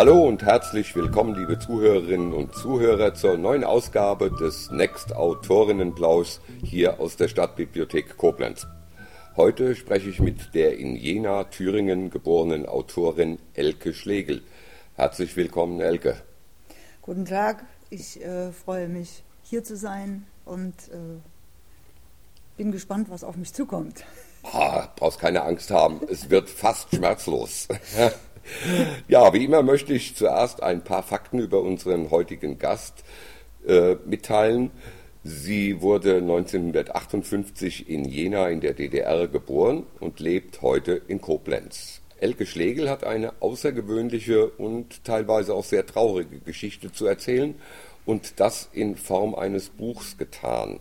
Hallo und herzlich willkommen, liebe Zuhörerinnen und Zuhörer, zur neuen Ausgabe des Next Autorinnenplaus hier aus der Stadtbibliothek Koblenz. Heute spreche ich mit der in Jena, Thüringen geborenen Autorin Elke Schlegel. Herzlich willkommen, Elke. Guten Tag, ich äh, freue mich, hier zu sein und äh, bin gespannt, was auf mich zukommt. Ah, brauchst keine Angst haben, es wird fast schmerzlos. Ja, wie immer möchte ich zuerst ein paar Fakten über unseren heutigen Gast äh, mitteilen. Sie wurde 1958 in Jena in der DDR geboren und lebt heute in Koblenz. Elke Schlegel hat eine außergewöhnliche und teilweise auch sehr traurige Geschichte zu erzählen und das in Form eines Buchs getan.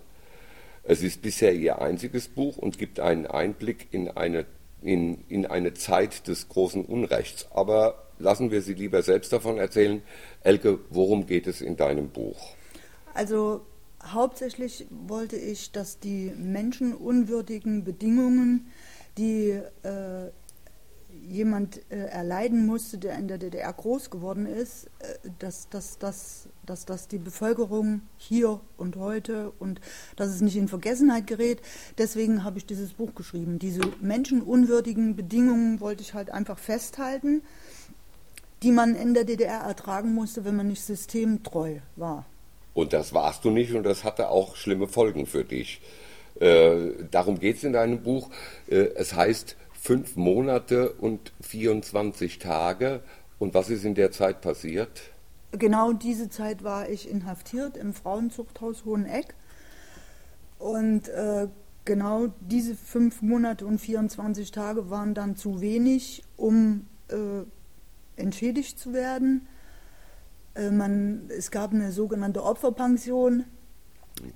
Es ist bisher ihr einziges Buch und gibt einen Einblick in eine in, in eine Zeit des großen Unrechts. Aber lassen wir Sie lieber selbst davon erzählen. Elke, worum geht es in deinem Buch? Also hauptsächlich wollte ich, dass die menschenunwürdigen Bedingungen, die äh, jemand äh, erleiden musste, der in der DDR groß geworden ist, äh, dass, dass, dass, dass, dass die Bevölkerung hier und heute und dass es nicht in Vergessenheit gerät. Deswegen habe ich dieses Buch geschrieben. Diese menschenunwürdigen Bedingungen wollte ich halt einfach festhalten, die man in der DDR ertragen musste, wenn man nicht systemtreu war. Und das warst du nicht und das hatte auch schlimme Folgen für dich. Äh, darum geht es in deinem Buch. Äh, es heißt, fünf Monate und 24 Tage. Und was ist in der Zeit passiert? Genau diese Zeit war ich inhaftiert im Frauenzuchthaus Hoheneck. Und äh, genau diese fünf Monate und 24 Tage waren dann zu wenig, um äh, entschädigt zu werden. Äh, man, es gab eine sogenannte Opferpension,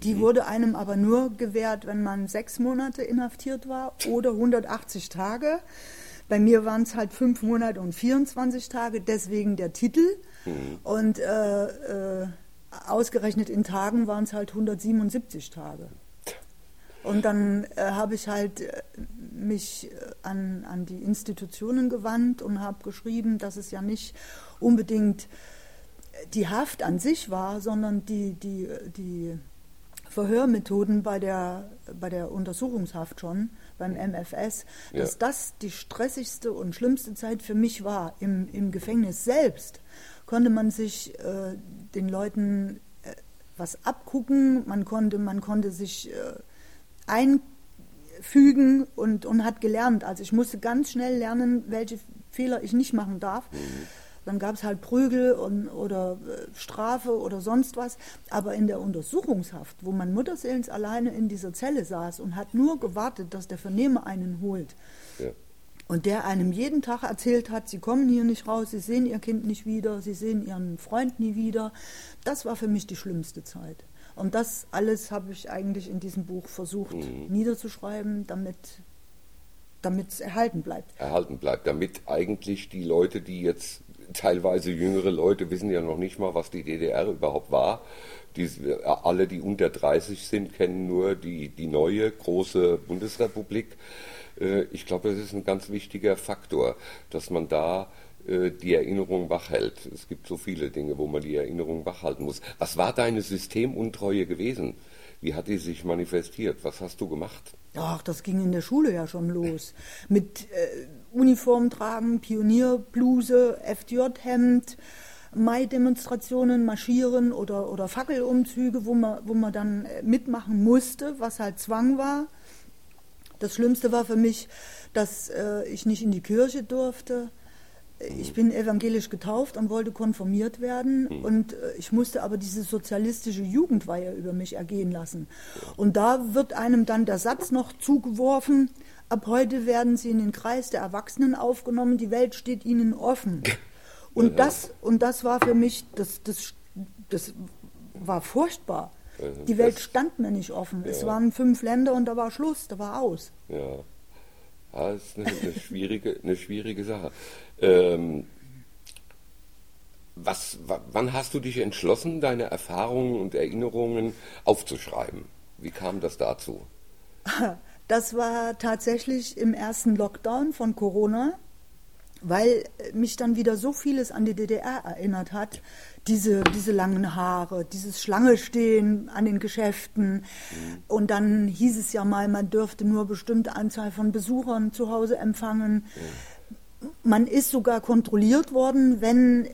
die wurde einem aber nur gewährt, wenn man sechs Monate inhaftiert war oder 180 Tage. Bei mir waren es halt fünf Monate und 24 Tage, deswegen der Titel. Mhm. Und äh, äh, ausgerechnet in Tagen waren es halt 177 Tage. Und dann äh, habe ich halt äh, mich äh, an, an die Institutionen gewandt und habe geschrieben, dass es ja nicht unbedingt die Haft an sich war, sondern die, die, die Verhörmethoden bei der, bei der Untersuchungshaft schon, beim MFS, dass ja. das die stressigste und schlimmste Zeit für mich war. Im, im Gefängnis selbst konnte man sich äh, den Leuten äh, was abgucken, man konnte, man konnte sich äh, einfügen und, und hat gelernt. Also ich musste ganz schnell lernen, welche Fehler ich nicht machen darf. Mhm dann gab es halt Prügel und, oder äh, Strafe oder sonst was. Aber in der Untersuchungshaft, wo man mutterseelens alleine in dieser Zelle saß und hat nur gewartet, dass der Vernehmer einen holt. Ja. Und der einem jeden Tag erzählt hat, sie kommen hier nicht raus, sie sehen ihr Kind nicht wieder, sie sehen ihren Freund nie wieder. Das war für mich die schlimmste Zeit. Und das alles habe ich eigentlich in diesem Buch versucht mhm. niederzuschreiben, damit damit es erhalten bleibt. Erhalten bleibt, damit eigentlich die Leute, die jetzt teilweise jüngere Leute wissen ja noch nicht mal, was die DDR überhaupt war. Die, alle, die unter 30 sind, kennen nur die, die neue große Bundesrepublik. Äh, ich glaube, das ist ein ganz wichtiger Faktor, dass man da äh, die Erinnerung wachhält. Es gibt so viele Dinge, wo man die Erinnerung wachhalten muss. Was war deine Systemuntreue gewesen? Wie hat die sich manifestiert? Was hast du gemacht? Ach, das ging in der Schule ja schon los. Mit äh, Uniform tragen, Pionierbluse, FJ-Hemd, Mai-Demonstrationen, Marschieren oder, oder Fackelumzüge, wo man, wo man dann äh, mitmachen musste, was halt Zwang war. Das Schlimmste war für mich, dass äh, ich nicht in die Kirche durfte ich bin evangelisch getauft und wollte konformiert werden mhm. und äh, ich musste aber diese sozialistische Jugendweihe über mich ergehen lassen. Und da wird einem dann der Satz noch zugeworfen, ab heute werden Sie in den Kreis der Erwachsenen aufgenommen, die Welt steht Ihnen offen. Und das, und das war für mich, das, das, das war furchtbar. Die Welt stand mir nicht offen. Es waren fünf Länder und da war Schluss, da war aus. Ja. Ja, das ist eine, eine, schwierige, eine schwierige Sache. Ähm, was, wann hast du dich entschlossen, deine Erfahrungen und Erinnerungen aufzuschreiben? Wie kam das dazu? Das war tatsächlich im ersten Lockdown von Corona. weil mich dann wieder so vieles an die DDR erinnert hat. Diese, diese langen Haare, dieses Schlange stehen an den Geschäften. Mhm. Und dann hieß es ja mal, man dürfte nur bestimmte Anzahl von Besuchern zu Hause empfangen. Mhm. Man ist sogar kontrolliert worden, wenn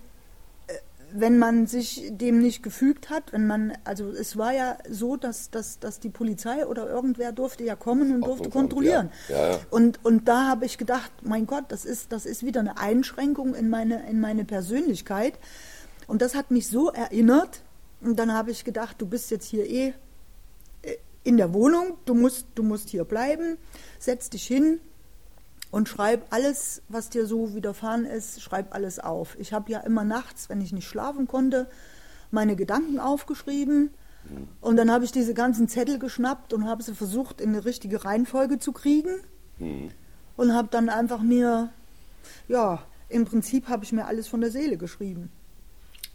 wenn man sich dem nicht gefügt hat, wenn man, also es war ja so, dass, dass, dass die Polizei oder irgendwer durfte ja kommen und durfte kontrollieren. Ja. Ja, ja. Und, und da habe ich gedacht, mein Gott, das ist, das ist wieder eine Einschränkung in meine, in meine Persönlichkeit. Und das hat mich so erinnert. Und dann habe ich gedacht, du bist jetzt hier eh äh, in der Wohnung, du musst, du musst hier bleiben, setz dich hin, und schreib alles, was dir so widerfahren ist, schreib alles auf. Ich habe ja immer nachts, wenn ich nicht schlafen konnte, meine Gedanken aufgeschrieben. Und dann habe ich diese ganzen Zettel geschnappt und habe sie versucht, in eine richtige Reihenfolge zu kriegen. Mhm. Und habe dann einfach mir, ja, im Prinzip habe ich mir alles von der Seele geschrieben.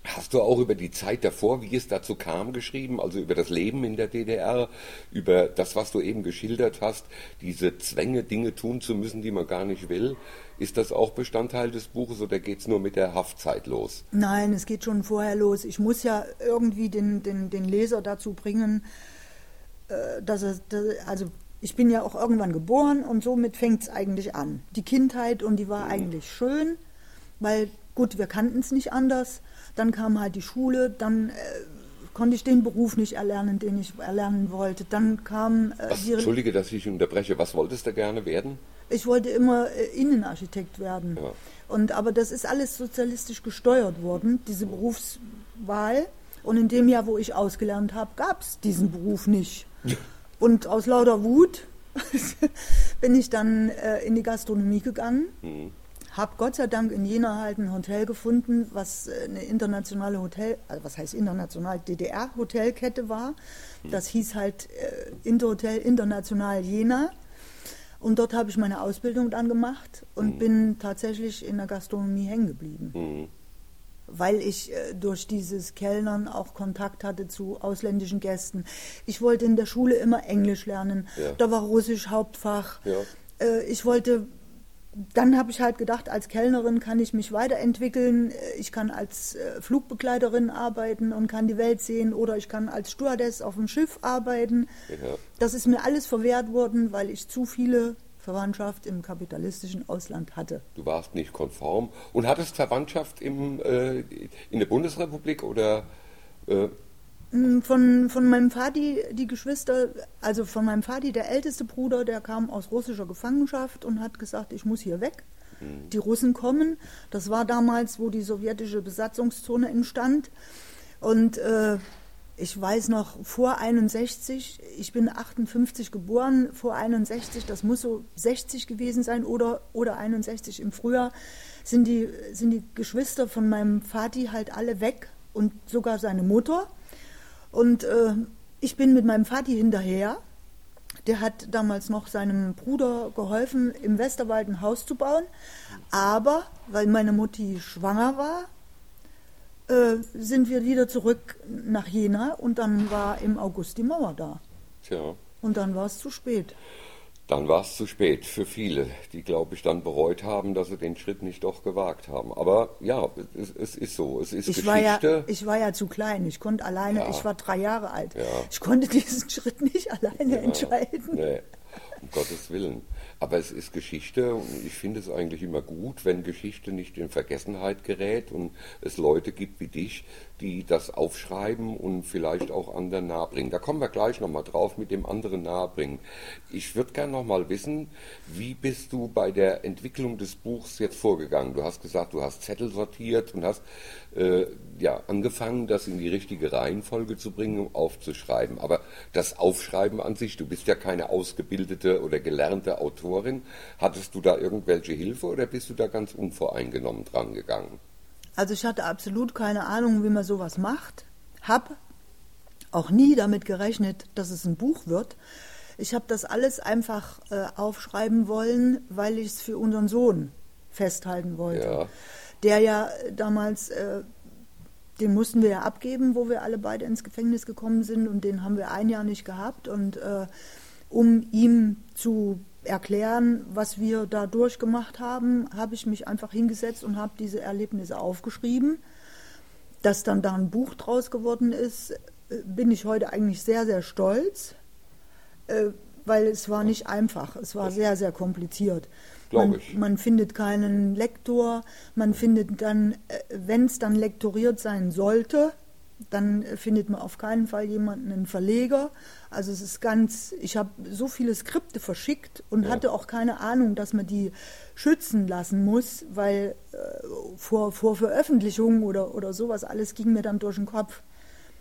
Hast du auch über die Zeit davor, wie es dazu kam, geschrieben, also über das Leben in der DDR, über das, was du eben geschildert hast, diese Zwänge, Dinge tun zu müssen, die man gar nicht will? Ist das auch Bestandteil des Buches oder geht es nur mit der Haftzeit los? Nein, es geht schon vorher los. Ich muss ja irgendwie den, den, den Leser dazu bringen, äh, dass er, also ich bin ja auch irgendwann geboren und somit fängt es eigentlich an. Die Kindheit und die war mhm. eigentlich schön, weil gut, wir kannten es nicht anders. Dann kam halt die Schule, dann äh, konnte ich den Beruf nicht erlernen, den ich erlernen wollte. Dann kam äh, was, Entschuldige, dass ich unterbreche. Was wolltest du gerne werden? Ich wollte immer äh, Innenarchitekt werden. Ja. Und aber das ist alles sozialistisch gesteuert worden, diese Berufswahl. Und in dem Jahr, wo ich ausgelernt habe, gab es diesen Beruf nicht. Und aus lauter Wut bin ich dann äh, in die Gastronomie gegangen. Mhm habe Gott sei Dank in Jena halt ein Hotel gefunden, was äh, eine internationale Hotel, also was heißt international, DDR-Hotelkette war. Hm. Das hieß halt äh, Interhotel International Jena. Und dort habe ich meine Ausbildung dann gemacht und mhm. bin tatsächlich in der Gastronomie hängen geblieben. Mhm. Weil ich äh, durch dieses Kellnern auch Kontakt hatte zu ausländischen Gästen. Ich wollte in der Schule immer Englisch lernen. Ja. Da war Russisch Hauptfach. Ja. Äh, ich wollte dann habe ich halt gedacht, als Kellnerin kann ich mich weiterentwickeln. Ich kann als äh, Flugbegleiterin arbeiten und kann die Welt sehen oder ich kann als Stewardess auf dem Schiff arbeiten. Ja. Das ist mir alles verwehrt worden, weil ich zu viele Verwandtschaft im kapitalistischen Ausland hatte. Du warst nicht konform und hattest Verwandtschaft im, äh, in der Bundesrepublik oder äh, von, von meinem Vati, die Geschwister, also von meinem Vati, der älteste Bruder, der kam aus russischer Gefangenschaft und hat gesagt, ich muss hier weg. Mhm. Die Russen kommen. Das war damals, wo die sowjetische Besatzungszone entstand. Und äh, ich weiß noch, vor 61, ich bin 58 geboren, vor 61, das muss so 60 gewesen sein oder, oder 61 im Frühjahr, sind die, sind die Geschwister von meinem Vati halt alle weg und sogar seine Mutter. Und äh, ich bin mit meinem Vati hinterher. Der hat damals noch seinem Bruder geholfen, im Westerwald ein Haus zu bauen. Aber weil meine Mutti schwanger war, äh, sind wir wieder zurück nach Jena und dann war im August die Mauer da. Tja. Und dann war es zu spät. Dann war es zu spät für viele, die, glaube ich, dann bereut haben, dass sie den Schritt nicht doch gewagt haben. Aber ja, es, es ist so, es ist ich Geschichte. War ja, ich war ja zu klein, ich konnte alleine, ja. ich war drei Jahre alt. Ja. Ich konnte diesen Schritt nicht alleine entscheiden. Nee, um Gottes Willen. Aber es ist Geschichte und ich finde es eigentlich immer gut, wenn Geschichte nicht in Vergessenheit gerät und es Leute gibt wie dich, die das aufschreiben und vielleicht auch anderen nahebringen. Da kommen wir gleich nochmal drauf mit dem anderen nahebringen. Ich würde gerne nochmal wissen, wie bist du bei der Entwicklung des Buchs jetzt vorgegangen? Du hast gesagt, du hast Zettel sortiert und hast äh, ja, angefangen, das in die richtige Reihenfolge zu bringen, um aufzuschreiben. Aber das Aufschreiben an sich, du bist ja keine ausgebildete oder gelernte Autorin. Hattest du da irgendwelche Hilfe oder bist du da ganz unvoreingenommen dran gegangen? Also ich hatte absolut keine Ahnung, wie man sowas macht. Hab auch nie damit gerechnet, dass es ein Buch wird. Ich habe das alles einfach äh, aufschreiben wollen, weil ich es für unseren Sohn festhalten wollte. Ja. Der ja damals, äh, den mussten wir ja abgeben, wo wir alle beide ins Gefängnis gekommen sind und den haben wir ein Jahr nicht gehabt. Und äh, um ihm zu erklären, was wir da durchgemacht haben, habe ich mich einfach hingesetzt und habe diese Erlebnisse aufgeschrieben. Dass dann da ein Buch draus geworden ist, äh, bin ich heute eigentlich sehr, sehr stolz, äh, weil es war nicht einfach, es war sehr, sehr kompliziert. Man, man, findet keinen Lektor, man findet dann, äh, wenn es dann lektoriert sein sollte, dann findet man auf keinen Fall jemanden, einen Verleger. Also es ist ganz, ich habe so viele Skripte verschickt und ja. hatte auch keine Ahnung, dass man die schützen lassen muss, weil äh, vor, vor Veröffentlichung oder, oder sowas alles ging mir dann durch den Kopf.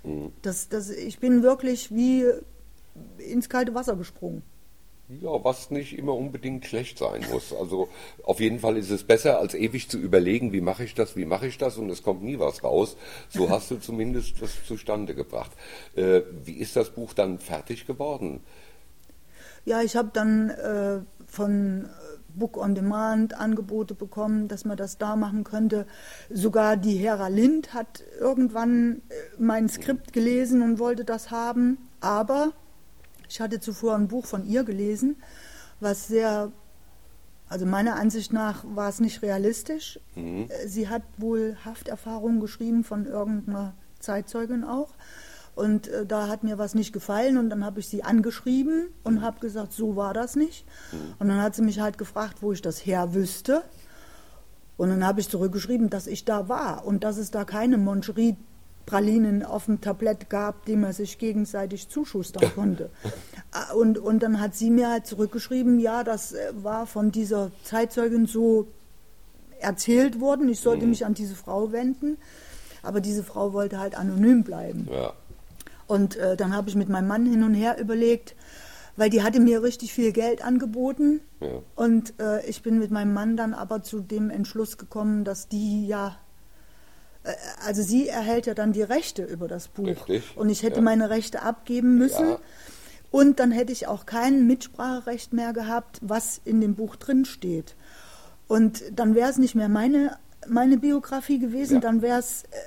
Mhm. Das, das, ich bin wirklich wie ins kalte Wasser gesprungen. Ja, was nicht immer unbedingt schlecht sein muss. Also auf jeden Fall ist es besser, als ewig zu überlegen, wie mache ich das, wie mache ich das und es kommt nie was raus. So hast du zumindest was zustande gebracht. Äh, wie ist das Buch dann fertig geworden? Ja, ich habe dann äh, von Book on Demand Angebote bekommen, dass man das da machen könnte. Sogar die Hera Lind hat irgendwann äh, mein Skript gelesen und wollte das haben. Aber ich hatte zuvor ein Buch von ihr gelesen, was sehr, also meiner Ansicht nach war es nicht realistisch. Mhm. Sie hat wohl Hafterfahrungen geschrieben von irgendeiner Zeitzeugin auch. Und äh, da hat mir was nicht gefallen und dann habe ich sie angeschrieben und habe gesagt, so war das nicht. Mhm. Und dann hat sie mich halt gefragt, wo ich das her wüsste. Und dann habe ich zurückgeschrieben, dass ich da war und dass es da keine Moncherie Pralinen auf dem Tablett gab, die man sich gegenseitig zuschustern konnte. Ah, und, und dann hat sie mir halt zurückgeschrieben, ja, das äh, war von dieser Zeitzeugin so erzählt worden, ich sollte mhm. mich an diese Frau wenden, aber diese Frau wollte halt anonym bleiben. Ja. Und äh, dann habe ich mit meinem Mann hin und her überlegt, weil die hatte mir richtig viel Geld angeboten. Ja. Und äh, ich bin mit meinem Mann dann aber zu dem Entschluss gekommen, dass die ja äh, also sie erhält ja dann die Rechte über das Buch. Richtig. Und ich hätte ja. meine Rechte abgeben müssen. Ja. Und dann hätte ich auch kein Mitspracherecht mehr gehabt, was in dem Buch drin steht. Und dann wäre es nicht mehr meine, meine Biografie gewesen, ja. dann wäre es, äh,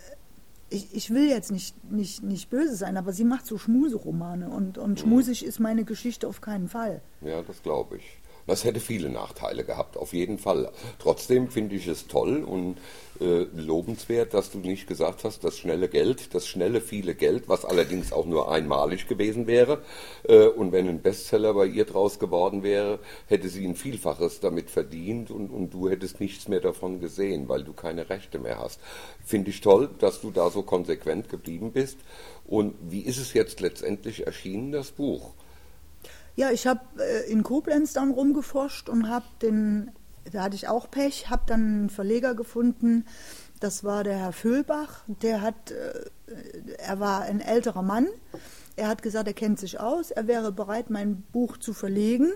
ich, ich will jetzt nicht, nicht, nicht böse sein, aber sie macht so Schmuseromane und, und mhm. schmusig ist meine Geschichte auf keinen Fall. Ja, das glaube ich. Das hätte viele Nachteile gehabt, auf jeden Fall. Trotzdem finde ich es toll und äh, lobenswert, dass du nicht gesagt hast, das schnelle Geld, das schnelle viele Geld, was allerdings auch nur einmalig gewesen wäre. Äh, und wenn ein Bestseller bei ihr draus geworden wäre, hätte sie ein Vielfaches damit verdient und, und du hättest nichts mehr davon gesehen, weil du keine Rechte mehr hast. Finde ich toll, dass du da so konsequent geblieben bist. Und wie ist es jetzt letztendlich erschienen, das Buch? Ja, ich habe äh, in Koblenz dann rumgeforscht und habe den, da hatte ich auch Pech, habe dann einen Verleger gefunden, das war der Herr Füllbach, der hat, äh, er war ein älterer Mann, er hat gesagt, er kennt sich aus, er wäre bereit, mein Buch zu verlegen.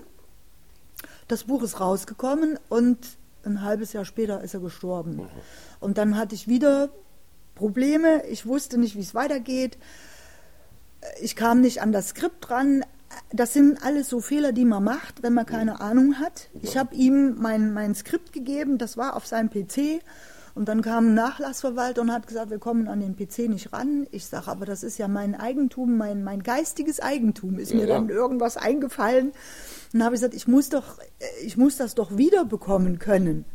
Das Buch ist rausgekommen und ein halbes Jahr später ist er gestorben. Mhm. Und dann hatte ich wieder Probleme, ich wusste nicht, wie es weitergeht. Ich kam nicht an das Skript ran, das sind alles so Fehler, die man macht, wenn man keine Ahnung hat. Ich habe ihm mein, mein Skript gegeben, das war auf seinem PC. Und dann kam ein Nachlassverwalter und hat gesagt, wir kommen an den PC nicht ran. Ich sage, aber das ist ja mein Eigentum, mein, mein geistiges Eigentum. Ist ja, mir dann irgendwas eingefallen. Und dann habe ich gesagt, ich muss, doch, ich muss das doch wiederbekommen können.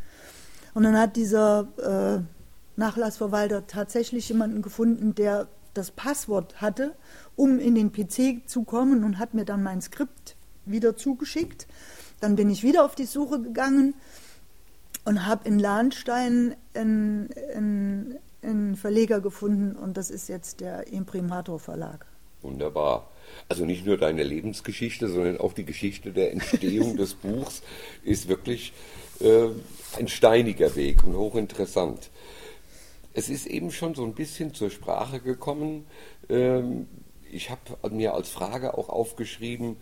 Und dann hat dieser äh, Nachlassverwalter tatsächlich jemanden gefunden, der das Passwort hatte um in den PC zu kommen und hat mir dann mein Skript wieder zugeschickt. Dann bin ich wieder auf die Suche gegangen und habe in Lahnstein einen, einen, einen, Verleger gefunden und das ist jetzt der Imprimator Verlag. Wunderbar. Also nicht nur deine Lebensgeschichte, sondern auch die Geschichte der Entstehung des Buchs ist wirklich äh, ein steiniger Weg und hochinteressant. Es ist eben schon so ein bisschen zur Sprache gekommen, ähm, ich habe mir als Frage auch aufgeschrieben,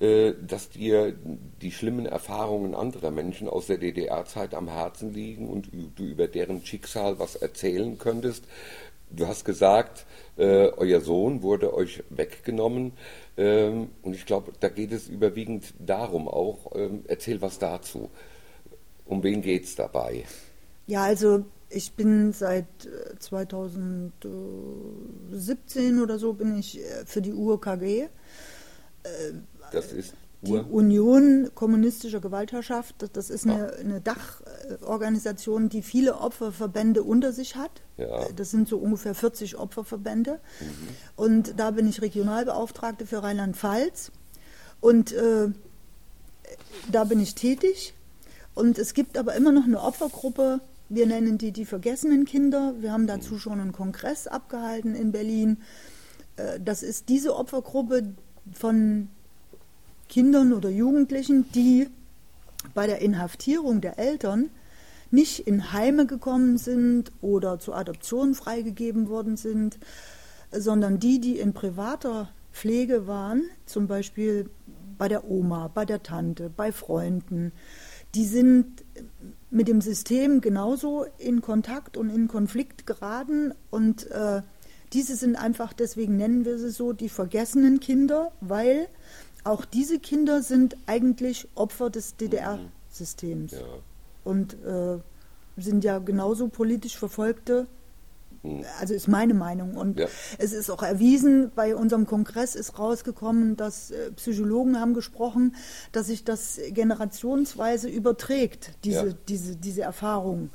äh, dass dir die schlimmen Erfahrungen anderer Menschen aus der DDR-Zeit am Herzen liegen und du über deren Schicksal was erzählen könntest. Du hast gesagt, äh, euer Sohn wurde euch weggenommen ähm, und ich glaube, da geht es überwiegend darum auch. Ähm, erzähl was dazu. Um wen geht es dabei? Ja, also ich bin seit 2017 äh, oder so bin ich äh, für die UOKG. Äh, das ist die Union kommunistischer Gewaltherrschaft, das ist eine, eine, Dachorganisation, die viele Opferverbände unter sich hat. Ja. Das sind so ungefähr 40 Opferverbände. Mhm. Und da bin ich Regionalbeauftragte für Rheinland-Pfalz. Und äh, da bin ich tätig. Und es gibt aber immer noch eine Opfergruppe, wir nennen die die vergessenen Kinder. Wir haben dazu schon einen Kongress abgehalten in Berlin. Äh, das ist diese Opfergruppe von Kindern oder Jugendlichen, die bei der Inhaftierung der Eltern nicht in Heime gekommen sind oder zur Adoption freigegeben worden sind, sondern die, die in privater Pflege waren, zum Beispiel bei der Oma, bei der Tante, bei Freunden, die sind mit dem System genauso in Kontakt und in Konflikt geraten und äh, diese sind einfach, deswegen nennen wir sie so, die vergessenen Kinder, weil auch diese Kinder sind eigentlich Opfer des DDR-Systems. Ja. Und äh, sind ja genauso politisch Verfolgte. Mhm. Also ist meine Meinung. Und ja. es ist auch erwiesen, bei unserem Kongress ist rausgekommen, dass äh, Psychologen haben gesprochen, dass sich das generationsweise überträgt, diese, ja. diese, diese Erfahrung.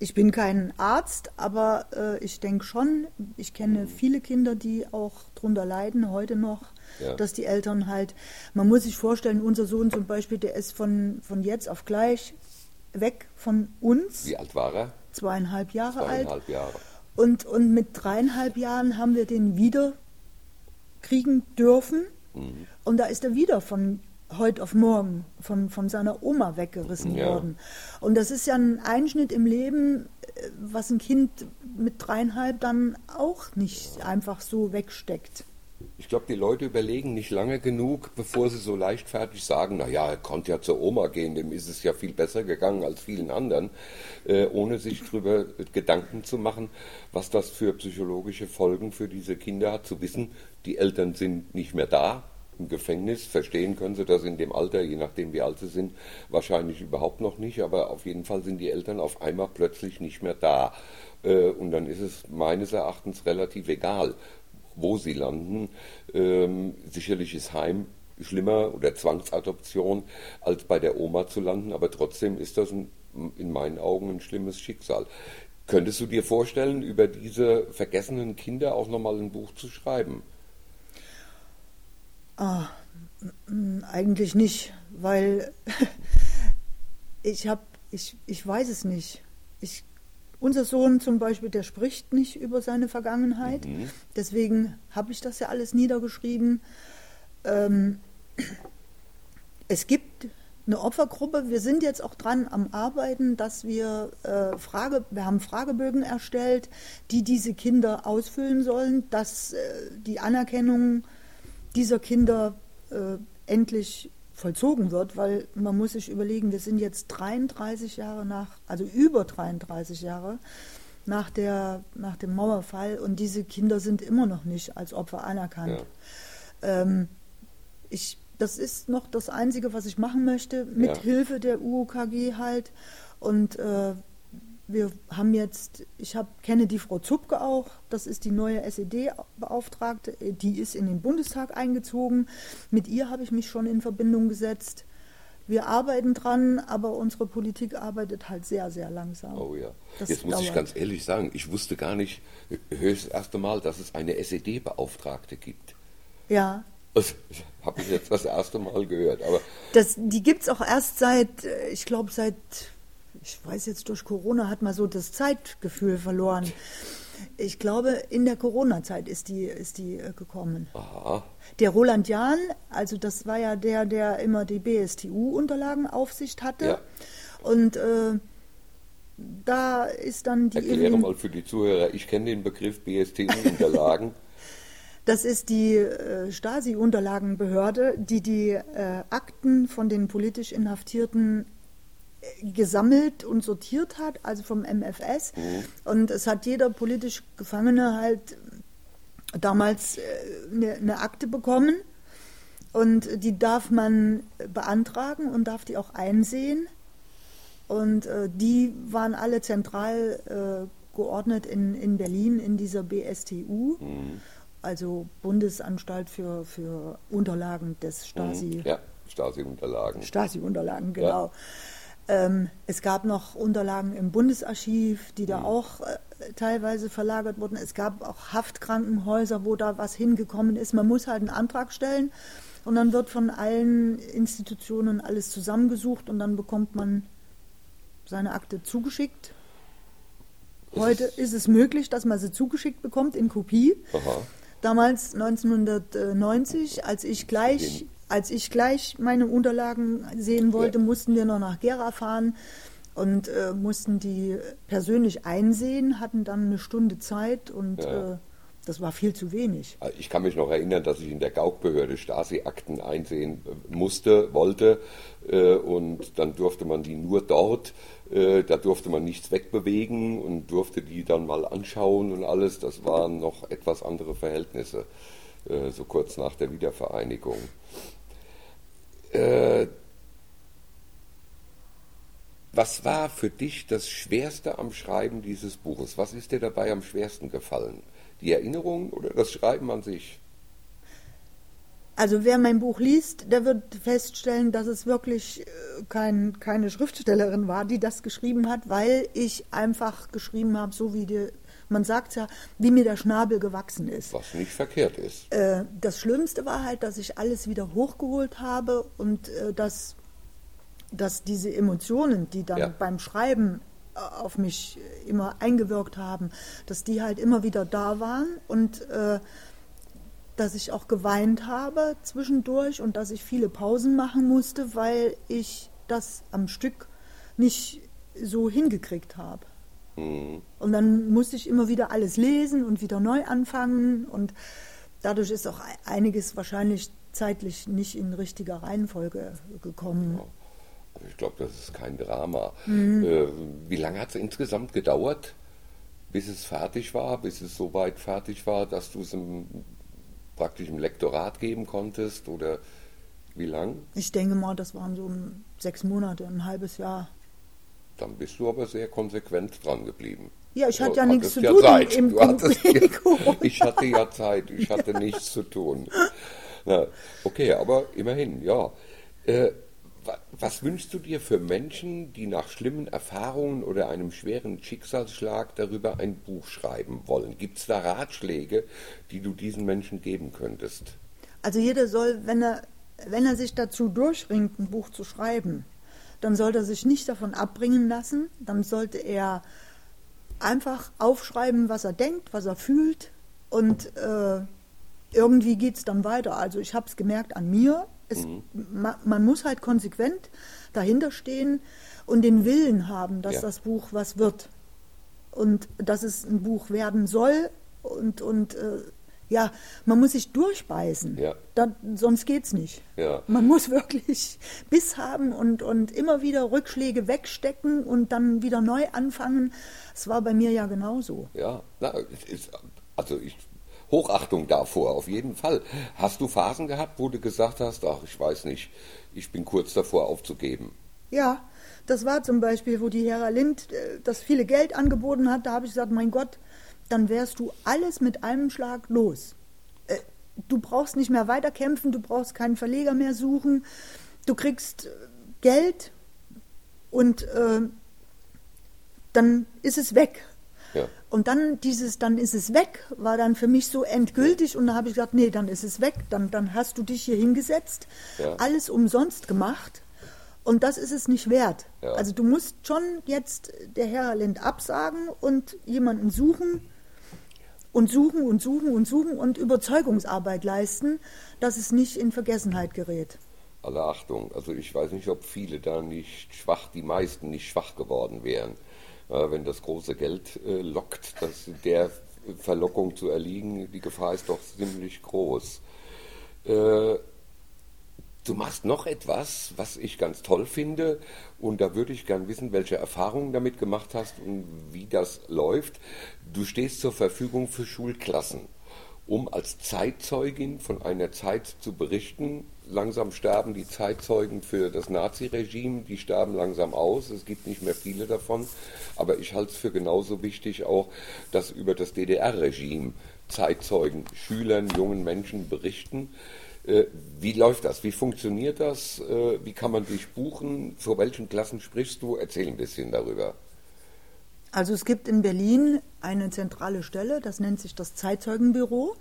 Ich bin kein Arzt, aber äh, ich denke schon, ich kenne mhm. viele Kinder, die auch darunter leiden, heute noch, ja. dass die Eltern halt, man muss sich vorstellen, unser Sohn zum Beispiel, der ist von, von jetzt auf gleich weg von uns. Wie alt war er? Zweieinhalb Jahre Zweieinhalb alt. Jahre. Und, und mit dreieinhalb Jahren haben wir den wieder kriegen dürfen. Mhm. Und da ist er wieder von heute auf morgen von, von seiner Oma weggerissen ja. worden. Und das ist ja ein Einschnitt im Leben, äh, was ein Kind mit dreieinhalb dann auch nicht einfach so wegsteckt. Ich glaube, die Leute überlegen nicht lange genug, bevor sie so leichtfertig sagen, naja, er konnte ja zur Oma gehen, dem ist es ja viel besser gegangen als vielen anderen, äh, ohne sich darüber Gedanken zu machen, was das für psychologische Folgen für diese Kinder hat, zu wissen, die Eltern sind nicht mehr da, im Gefängnis. Verstehen können sie das in dem Alter, je nachdem wie alt sie sind, wahrscheinlich überhaupt noch nicht, aber auf jeden Fall sind die Eltern auf einmal plötzlich nicht mehr da. Äh, und dann ist es meines Erachtens relativ egal, wo sie landen. Ähm, sicherlich ist Heim schlimmer oder Zwangsadoption, als bei der Oma zu landen, aber trotzdem ist das ein, in meinen Augen ein schlimmes Schicksal. Könntest du dir vorstellen, über diese vergessenen Kinder auch nochmal ein Buch zu schreiben? Ah, eigentlich nicht, weil ich habe, ich, ich weiß es nicht. Ich unser Sohn zum Beispiel, der spricht nicht über seine Vergangenheit. Mhm. Deswegen habe ich das ja alles niedergeschrieben. Ähm, es gibt eine Opfergruppe. Wir sind jetzt auch dran am Arbeiten, dass wir äh, Frage, wir haben Fragebögen erstellt, die diese Kinder ausfüllen sollen, dass äh, die Anerkennung dieser Kinder äh, endlich vollzogen wird, weil man muss sich überlegen, wir sind jetzt 33 Jahre nach, also über 33 Jahre nach, der, nach dem Mauerfall und diese Kinder sind immer noch nicht als Opfer anerkannt. Ja. Ähm, ich, das ist noch das Einzige, was ich machen möchte, mit ja. Hilfe der UOKG halt. Und äh, wir haben jetzt, ich hab, kenne die Frau Zupke auch, das ist die neue SED-Beauftragte, die ist in den Bundestag eingezogen. Mit ihr habe ich mich schon in Verbindung gesetzt. Wir arbeiten dran, aber unsere Politik arbeitet halt sehr, sehr langsam. Oh ja. Das Jetzt muss dauert. ich ganz ehrlich sagen, ich wusste gar nicht, ich das erste Mal, dass es eine SED-Beauftragte gibt. Ja. Das habe ich jetzt das erste Mal gehört. Aber das, die gibt es auch erst seit, äh, ich glaube, seit ich weiß jetzt, durch Corona hat man so das Zeitgefühl verloren. Ich glaube, in der Corona-Zeit ist die, ist die äh, gekommen. Aha. Der Roland Jahn, also das war ja der, der immer die BSTU-Unterlagenaufsicht hatte. Ja. Und äh, da ist dann die. Erkläre mal für die Zuhörer, ich kenne den Begriff BSTU-Unterlagen. Das ist die äh, Stasi-Unterlagenbehörde, die die äh, Akten von den politisch Inhaftierten gesammelt und sortiert hat, also vom MFS. Mhm. Und es hat jeder politisch Gefangene halt damals eine, äh, eine Akte bekommen. Und die darf man beantragen und darf die auch einsehen. Und äh, die waren alle zentral äh, geordnet in, in Berlin in dieser BSTU. Mhm. also Bundesanstalt für, für Unterlagen des Stasi. Mhm. Ja, Stasi-Unterlagen. Stasi-Unterlagen, genau. Ähm, es gab noch Unterlagen im Bundesarchiv, die da auch äh, teilweise verlagert wurden. Es gab auch Haftkrankenhäuser, wo da was hingekommen ist. Man muss halt einen Antrag stellen und dann wird von allen Institutionen alles zusammengesucht und dann bekommt man seine Akte zugeschickt. Heute ist es möglich, dass man sie zugeschickt bekommt in Kopie. Aha. Damals 1990, als ich gleich, als ich gleich meine Unterlagen sehen wollte, Ja. mussten wir noch nach Gera fahren und äh, mussten die persönlich einsehen, hatten dann eine Stunde Zeit und Ja. äh, das war viel zu wenig. Ich kann mich noch erinnern, dass ich in der Gaukbehörde Stasi-Akten einsehen äh, musste, wollte äh, und dann durfte man die nur dort, äh, da durfte man nichts wegbewegen und durfte die dann mal anschauen und alles. Das waren noch etwas andere Verhältnisse, äh, so kurz nach der Wiedervereinigung. Äh, Was war für dich das Schwerste am Schreiben dieses Buches? Was ist dir dabei am schwersten gefallen? Die Erinnerung oder das Schreiben an sich? Also wer mein Buch liest, der wird feststellen, dass es wirklich äh, kein, keine Schriftstellerin war, die das geschrieben hat, weil ich einfach geschrieben habe, so wie die, man sagt ja, wie mir der Schnabel gewachsen ist. Was nicht verkehrt ist. Äh, das Schlimmste war halt, dass ich alles wieder hochgeholt habe und äh, dass, dass diese Emotionen, die dann Ja. beim Schreiben äh, auf mich immer eingewirkt haben, dass die halt immer wieder da waren und äh, dass ich auch geweint habe zwischendurch und dass ich viele Pausen machen musste, weil ich das am Stück nicht so hingekriegt habe. Mhm. Und dann musste ich immer wieder alles lesen und wieder neu anfangen und dadurch ist auch einiges wahrscheinlich zeitlich nicht in richtiger Reihenfolge gekommen. Aber ich glaube, das ist kein Drama. Mhm. Äh, wie lange hat es insgesamt gedauert, bis es fertig war, bis es so weit fertig war, dass du es im, praktisch im Lektorat geben konntest? Oder wie lang? Ich denke mal, das waren so sechs Monate, ein halbes Jahr. Dann bist du aber sehr konsequent dran geblieben. Ja, ich hatte Du ja nichts zu tun Zeit. im- Du im- hattest ja, ich hatte ja Zeit, ich hatte nichts zu tun. Na, okay, aber immerhin, ja. Äh, wa- was wünschst du dir für Menschen, die nach schlimmen Erfahrungen oder einem schweren Schicksalsschlag darüber ein Buch schreiben wollen? Gibt es da Ratschläge, die du diesen Menschen geben könntest? Also jeder soll, wenn er, wenn er sich dazu durchringt, ein Buch zu schreiben, dann sollte er sich nicht davon abbringen lassen. Dann sollte er einfach aufschreiben, was er denkt, was er fühlt und äh, irgendwie geht es dann weiter. Also ich habe es gemerkt an mir. Es, ma, man muss halt konsequent dahinter stehen und den Willen haben, dass Ja. das Buch was wird und dass es ein Buch werden soll und, und äh, ja, man muss sich durchbeißen. Ja. Da, sonst geht's nicht. Ja. Man muss wirklich Biss haben und, und immer wieder Rückschläge wegstecken und dann wieder neu anfangen. Es war bei mir ja genauso. Ja, na, ist, also ich, Hochachtung davor, auf jeden Fall. Hast du Phasen gehabt, wo du gesagt hast, ach, ich weiß nicht, ich bin kurz davor aufzugeben? Ja, das war zum Beispiel, wo die Hera Lind äh, das viele Geld angeboten hat. Da habe ich gesagt, mein Gott, dann wärst du alles mit einem Schlag los. Äh, Du brauchst nicht mehr weiterkämpfen, du brauchst keinen Verleger mehr suchen. Du kriegst äh, Geld und äh, dann ist es weg. Ja. Und dann dieses, dann ist es weg, war dann für mich so endgültig und da habe ich gesagt, nee, dann ist es weg, dann, dann hast du dich hier hingesetzt, Ja. alles umsonst gemacht und das ist es nicht wert. Ja. Also du musst schon jetzt der Herr Lind absagen und jemanden suchen und suchen und suchen und suchen und Überzeugungsarbeit leisten, dass es nicht in Vergessenheit gerät. Alle Achtung, also ich weiß nicht, ob viele da nicht schwach, die meisten nicht schwach geworden wären, wenn das große Geld äh, lockt, dass der Verlockung zu erliegen, die Gefahr ist doch ziemlich groß. Äh, Du machst noch etwas, was ich ganz toll finde, und da würde ich gern wissen, welche Erfahrungen damit gemacht hast und wie das läuft. Du stehst zur Verfügung für Schulklassen, um als Zeitzeugin von einer Zeit zu berichten. Langsam sterben die Zeitzeugen für das Naziregime, die sterben langsam aus, es gibt nicht mehr viele davon, aber ich halte es für genauso wichtig auch, dass über das DDR-Regime Zeitzeugen, Schülern, jungen Menschen berichten. Äh, wie läuft das? Wie funktioniert das? Äh, wie kann man dich buchen? Vor welchen Klassen sprichst du? Erzähl ein bisschen darüber. Also es gibt in Berlin eine zentrale Stelle, das nennt sich das Zeitzeugenbüro.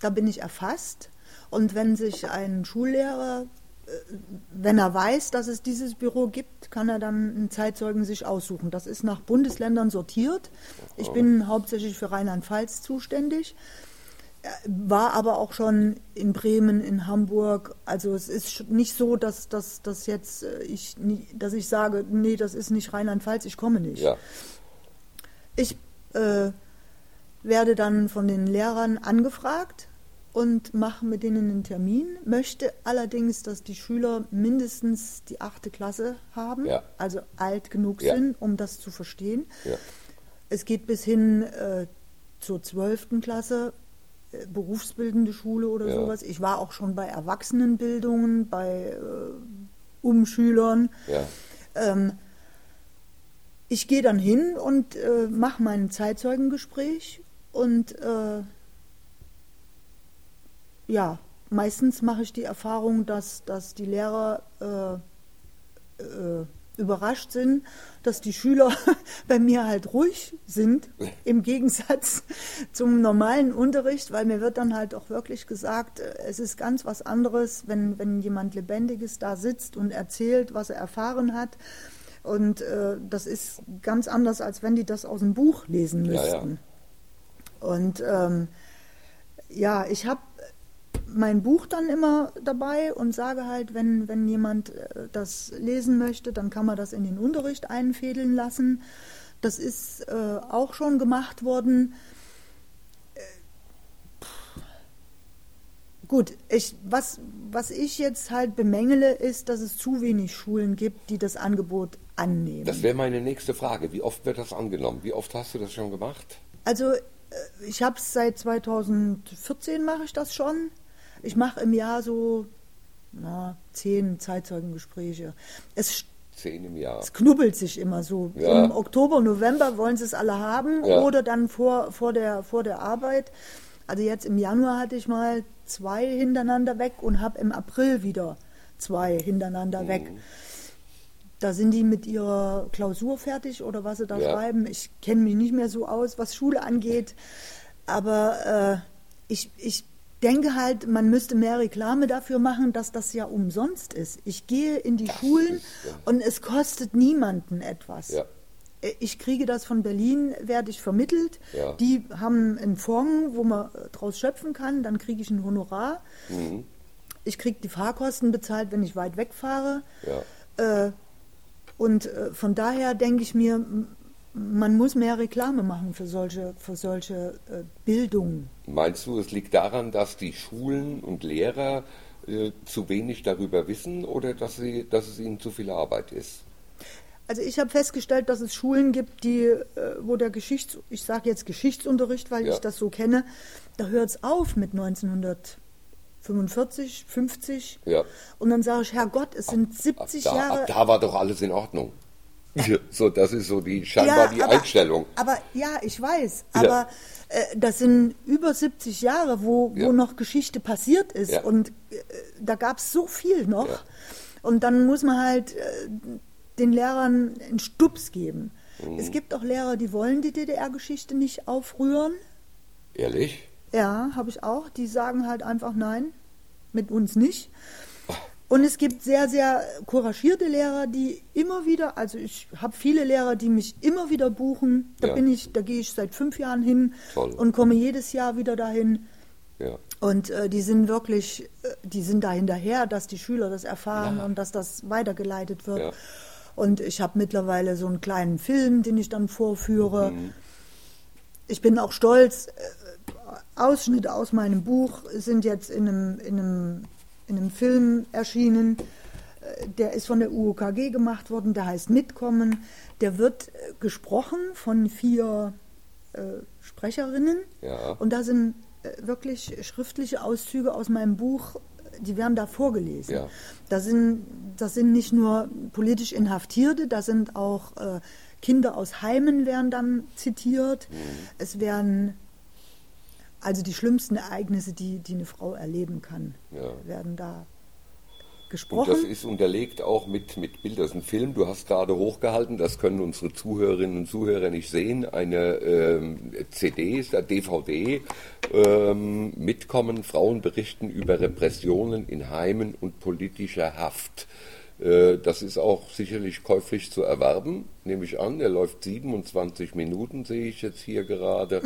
Da bin ich erfasst. Und wenn sich ein Schullehrer, äh, wenn er weiß, dass es dieses Büro gibt, kann er dann einen Zeitzeugen sich aussuchen. Das ist nach Bundesländern sortiert. Ich bin hauptsächlich für Rheinland-Pfalz zuständig war aber auch schon in Bremen, in Hamburg. Also es ist nicht so, dass, dass, dass jetzt äh, ich, dass ich sage, nee, das ist nicht Rheinland-Pfalz, ich komme nicht. Ja. Ich äh, werde dann von den Lehrern angefragt und mache mit denen einen Termin, möchte allerdings, dass die Schüler mindestens die achte Klasse haben, ja. also alt genug ja. sind, um das zu verstehen. Es geht bis hin äh, zur zwölften Klasse, berufsbildende Schule oder Ja. sowas. Ich war auch schon bei Erwachsenenbildungen, bei äh, Umschülern. Ja. Ähm, ich gehe dann hin und äh, mache mein Zeitzeugengespräch und äh, ja, meistens mache ich die Erfahrung, dass, dass die Lehrer äh, äh, überrascht sind, dass die Schüler bei mir halt ruhig sind, im Gegensatz zum normalen Unterricht, weil mir wird dann halt auch wirklich gesagt, äh, es ist ganz was anderes, wenn, wenn jemand Lebendiges da sitzt und erzählt, was er erfahren hat. Und äh, das ist ganz anders, als wenn die das aus dem Buch lesen Ja, ja. müssten. Und ähm, ja, ich habe mein Buch dann immer dabei und sage halt, wenn, wenn jemand äh, das lesen möchte, dann kann man das in den Unterricht einfädeln lassen. Das ist äh, auch schon gemacht worden. Äh. Gut, ich, was, was ich jetzt halt bemängele, ist, dass es zu wenig Schulen gibt, die das Angebot annehmen. Das wäre meine nächste Frage. Wie oft wird das angenommen? Wie oft hast du das schon gemacht? Also äh, ich habe es seit 2014 mache ich das schon. Ich mache im Jahr so na, zehn Zeitzeugengespräche. Es, Zehn im Jahr. es knubbelt sich immer so. Ja. Im Oktober, November wollen sie es alle haben Ja. oder dann vor, vor, der, vor der Arbeit. Also jetzt im Januar hatte ich mal zwei hintereinander weg und habe im April wieder zwei hintereinander weg. Mhm. Da sind die mit ihrer Klausur fertig oder was sie da Ja. schreiben. Ich kenne mich nicht mehr so aus, was Schule angeht. Aber äh, ich, ich denke halt, man müsste mehr Reklame dafür machen, dass das ja umsonst ist. Ich gehe in die Schulen ist, ja. und es kostet niemanden etwas. Ja. Äh, Ich kriege das von Berlin, werde ich vermittelt. Ja. Die haben einen Fonds, wo man äh, draus schöpfen kann. Dann kriege ich ein Honorar. Mhm. Ich kriege die Fahrkosten bezahlt, wenn ich weit wegfahre. Äh, und äh, von daher denke ich mir, man muss mehr Reklame machen für solche, für solche äh, Bildung. Meinst du, es liegt daran, dass die Schulen und Lehrer äh, zu wenig darüber wissen oder dass, sie, dass es ihnen zu viel Arbeit ist? Also ich habe festgestellt, dass es Schulen gibt, die, äh, wo der Geschichts, ich sage jetzt Geschichtsunterricht, weil Ja. ich das so kenne, da hört es auf mit 1945, 50. Ja. Und dann sage ich, Herrgott, es sind Ab 70 da, Jahre. ab da war doch alles in Ordnung. So, das ist so die scheinbar die aber, Einstellung. Aber ja, ich weiß. Ja. Aber äh, das sind über 70 Jahre, wo, Ja. wo noch Geschichte passiert ist. Ja. Und äh, da gab es so viel noch. Ja. Und dann muss man halt äh, den Lehrern einen Stups geben. Mhm. Es gibt auch Lehrer, die wollen die DDR-Geschichte nicht aufrühren. Ehrlich? Ja, habe ich auch. Die sagen halt einfach nein, mit uns nicht. Und es gibt sehr, sehr couragierte Lehrer, die immer wieder, also ich habe viele Lehrer, die mich immer wieder buchen. Da Ja. bin ich, da gehe ich seit fünf Jahren hin Toll. und komme jedes Jahr wieder dahin. Ja. Und äh, die sind wirklich, äh, die sind da hinterher, dass die Schüler das erfahren Ja. und dass das weitergeleitet wird. Und ich habe mittlerweile so einen kleinen Film, den ich dann vorführe. Mhm. Ich bin auch stolz. Äh, Ausschnitte aus meinem Buch sind jetzt in einem, in einem, in einem Film erschienen. Äh, Der ist von der UOKG gemacht worden, der heißt Mitkommen. Der wird äh, gesprochen von vier äh, Sprecherinnen. Ja. Und da sind äh, wirklich schriftliche Auszüge aus meinem Buch, die werden da vorgelesen. Ja. Da sind, das sind nicht nur politisch Inhaftierte, da sind auch äh, Kinder aus Heimen werden dann zitiert. Mhm. Es werden also die schlimmsten Ereignisse, die, die eine Frau erleben kann, Ja. werden da Und gesprochen. das ist unterlegt auch mit, mit Bildern. Das ist ein Film, du hast gerade hochgehalten, das können unsere Zuhörerinnen und Zuhörer nicht sehen. Eine ähm, CD, DVD, ähm, Mitkommen, Frauen berichten über Repressionen in Heimen und politischer Haft. Äh, Das ist auch sicherlich käuflich zu erwerben, nehme ich an. Er läuft 27 Minuten, sehe ich jetzt hier gerade.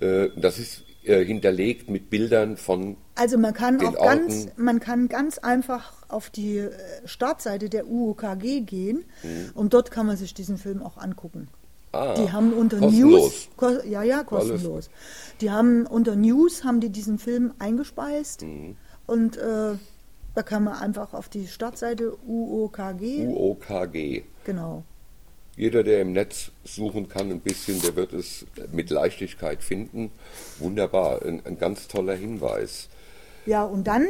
Äh, Das ist äh, hinterlegt mit Bildern von Also man kann auch ganz, Orten. man kann ganz einfach auf die äh, Startseite der UOKG gehen Mhm. und dort kann man sich diesen Film auch angucken. Ah, die haben unter kostenlos. News, ja ja kostenlos. Die haben unter News haben die diesen Film eingespeist Mhm. und äh, da kann man einfach auf die Startseite UOKG, UOKG. genau. Jeder, der im Netz suchen kann, ein bisschen, der wird es mit Leichtigkeit finden. Wunderbar, ein, ein ganz toller Hinweis. Ja, und dann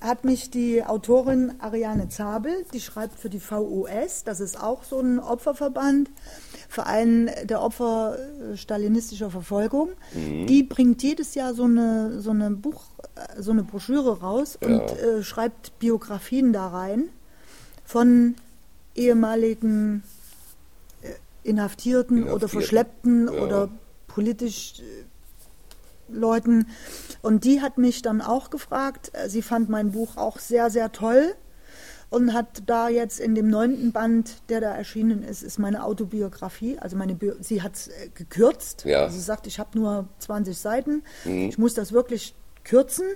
hat mich die Autorin Ariane Zabel, die schreibt für die VOS, das ist auch so ein Opferverband, Verein der Opfer äh, stalinistischer Verfolgung. Die bringt jedes Jahr so eine, so eine Buch, äh, so eine Broschüre raus und äh, schreibt Biografien da rein von ehemaligen äh, Inhaftierten, oder Inhaftierten, Verschleppten ja. oder politisch äh, Leuten. Und die hat mich dann auch gefragt. äh, Sie fand mein Buch auch sehr, sehr toll und hat da jetzt in dem neunten Band, der da erschienen ist, ist meine Autobiografie. Also meine Bio sie hat es äh, gekürzt. Ja. Also sie sagt, ich habe nur 20 Seiten. Ich muss das wirklich kürzen.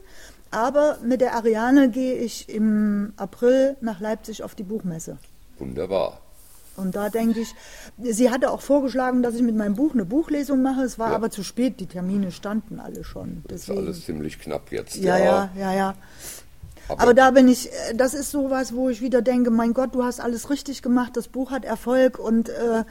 Aber mit der Ariane gehe ich im April nach Leipzig auf die Buchmesse. Wunderbar. Und da denke ich, sie hatte auch vorgeschlagen, dass ich mit meinem Buch eine Buchlesung mache. Es war Ja. aber zu spät, die Termine standen alle schon. Das ist alles ziemlich knapp jetzt. ja, ja, ja, ja. Aber- Aber da bin ich, äh, das ist sowas, wo ich wieder denke, mein Gott, du hast alles richtig gemacht, das Buch hat Erfolg und äh,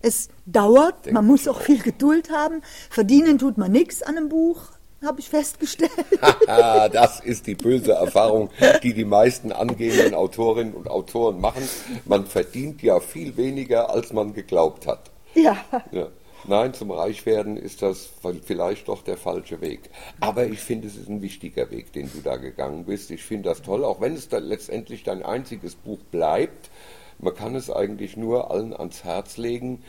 es dauert, man muss auch viel Geduld haben. Verdienen tut man nichts an einem Buch, habe ich festgestellt. Das ist die böse Erfahrung, die die meisten angehenden Autorinnen und Autoren machen. Man verdient ja viel weniger, als man geglaubt hat. ja. Ja. Nein, zum Reichwerden ist das vielleicht doch der falsche Weg. Aber ich finde, es ist ein wichtiger Weg, den du da gegangen bist. Ich finde das toll, auch wenn es dann letztendlich dein einziges Buch bleibt. Man kann es eigentlich nur allen ans Herz legen,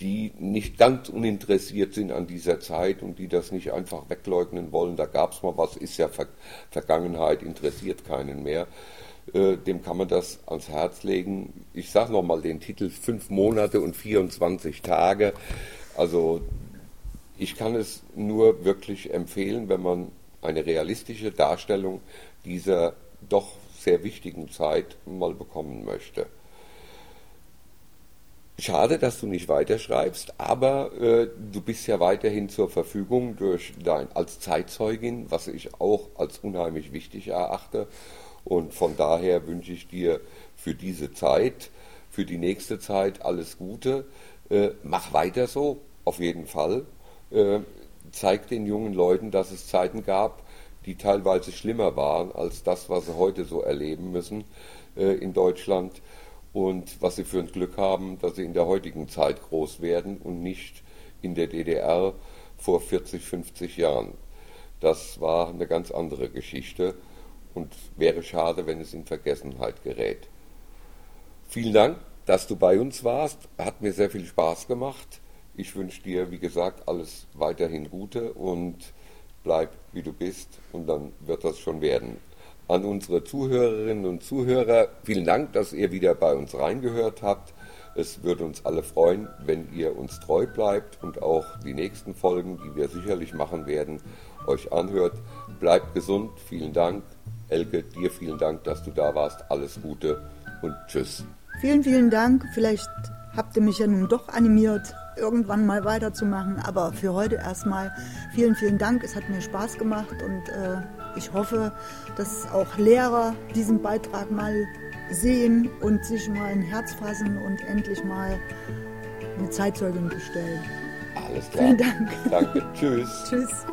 die nicht ganz uninteressiert sind an dieser Zeit und die das nicht einfach wegleugnen wollen. Da gab es mal was, ist ja Ver Vergangenheit, interessiert keinen mehr. Äh, dem kann man das ans Herz legen. Ich sage nochmal den Titel Fünf Monate und 24 Tage. Also ich kann es nur wirklich empfehlen, wenn man eine realistische Darstellung dieser doch sehr wichtigen Zeit mal bekommen möchte. Schade, dass du nicht weiterschreibst, aber äh, du bist ja weiterhin zur Verfügung durch dein, als Zeitzeugin, was ich auch als unheimlich wichtig erachte. Und von daher wünsche ich dir für diese Zeit, für die nächste Zeit alles Gute. Äh, mach weiter so, auf jeden Fall. Äh, zeig den jungen Leuten, dass es Zeiten gab, die teilweise schlimmer waren als das, was sie heute so erleben müssen äh, in Deutschland und was sie für ein Glück haben, dass sie in der heutigen Zeit groß werden und nicht in der DDR vor 40, 50 Jahren. Das war eine ganz andere Geschichte und wäre schade, wenn es in Vergessenheit gerät. Vielen Dank, dass du bei uns warst. Hat mir sehr viel Spaß gemacht. Ich wünsche dir, wie gesagt, alles weiterhin Gute und bleib wie du bist und dann wird das schon werden. An unsere Zuhörerinnen und Zuhörer, vielen Dank, dass ihr wieder bei uns reingehört habt. Es würde uns alle freuen, wenn ihr uns treu bleibt und auch die nächsten Folgen, die wir sicherlich machen werden, euch anhört. Bleibt gesund, vielen Dank. Elke, dir vielen Dank, dass du da warst. Alles Gute und tschüss. Vielen, vielen Dank. Vielleicht habt ihr mich ja nun doch animiert, irgendwann mal weiterzumachen. Aber für heute erstmal vielen, vielen Dank. Es hat mir Spaß gemacht und äh, ich hoffe, dass auch Lehrer diesen Beitrag mal sehen und sich mal ein Herz fassen und endlich mal eine Zeitzeugin bestellen. Alles klar. Vielen Dank. Danke. Tschüss. Tschüss.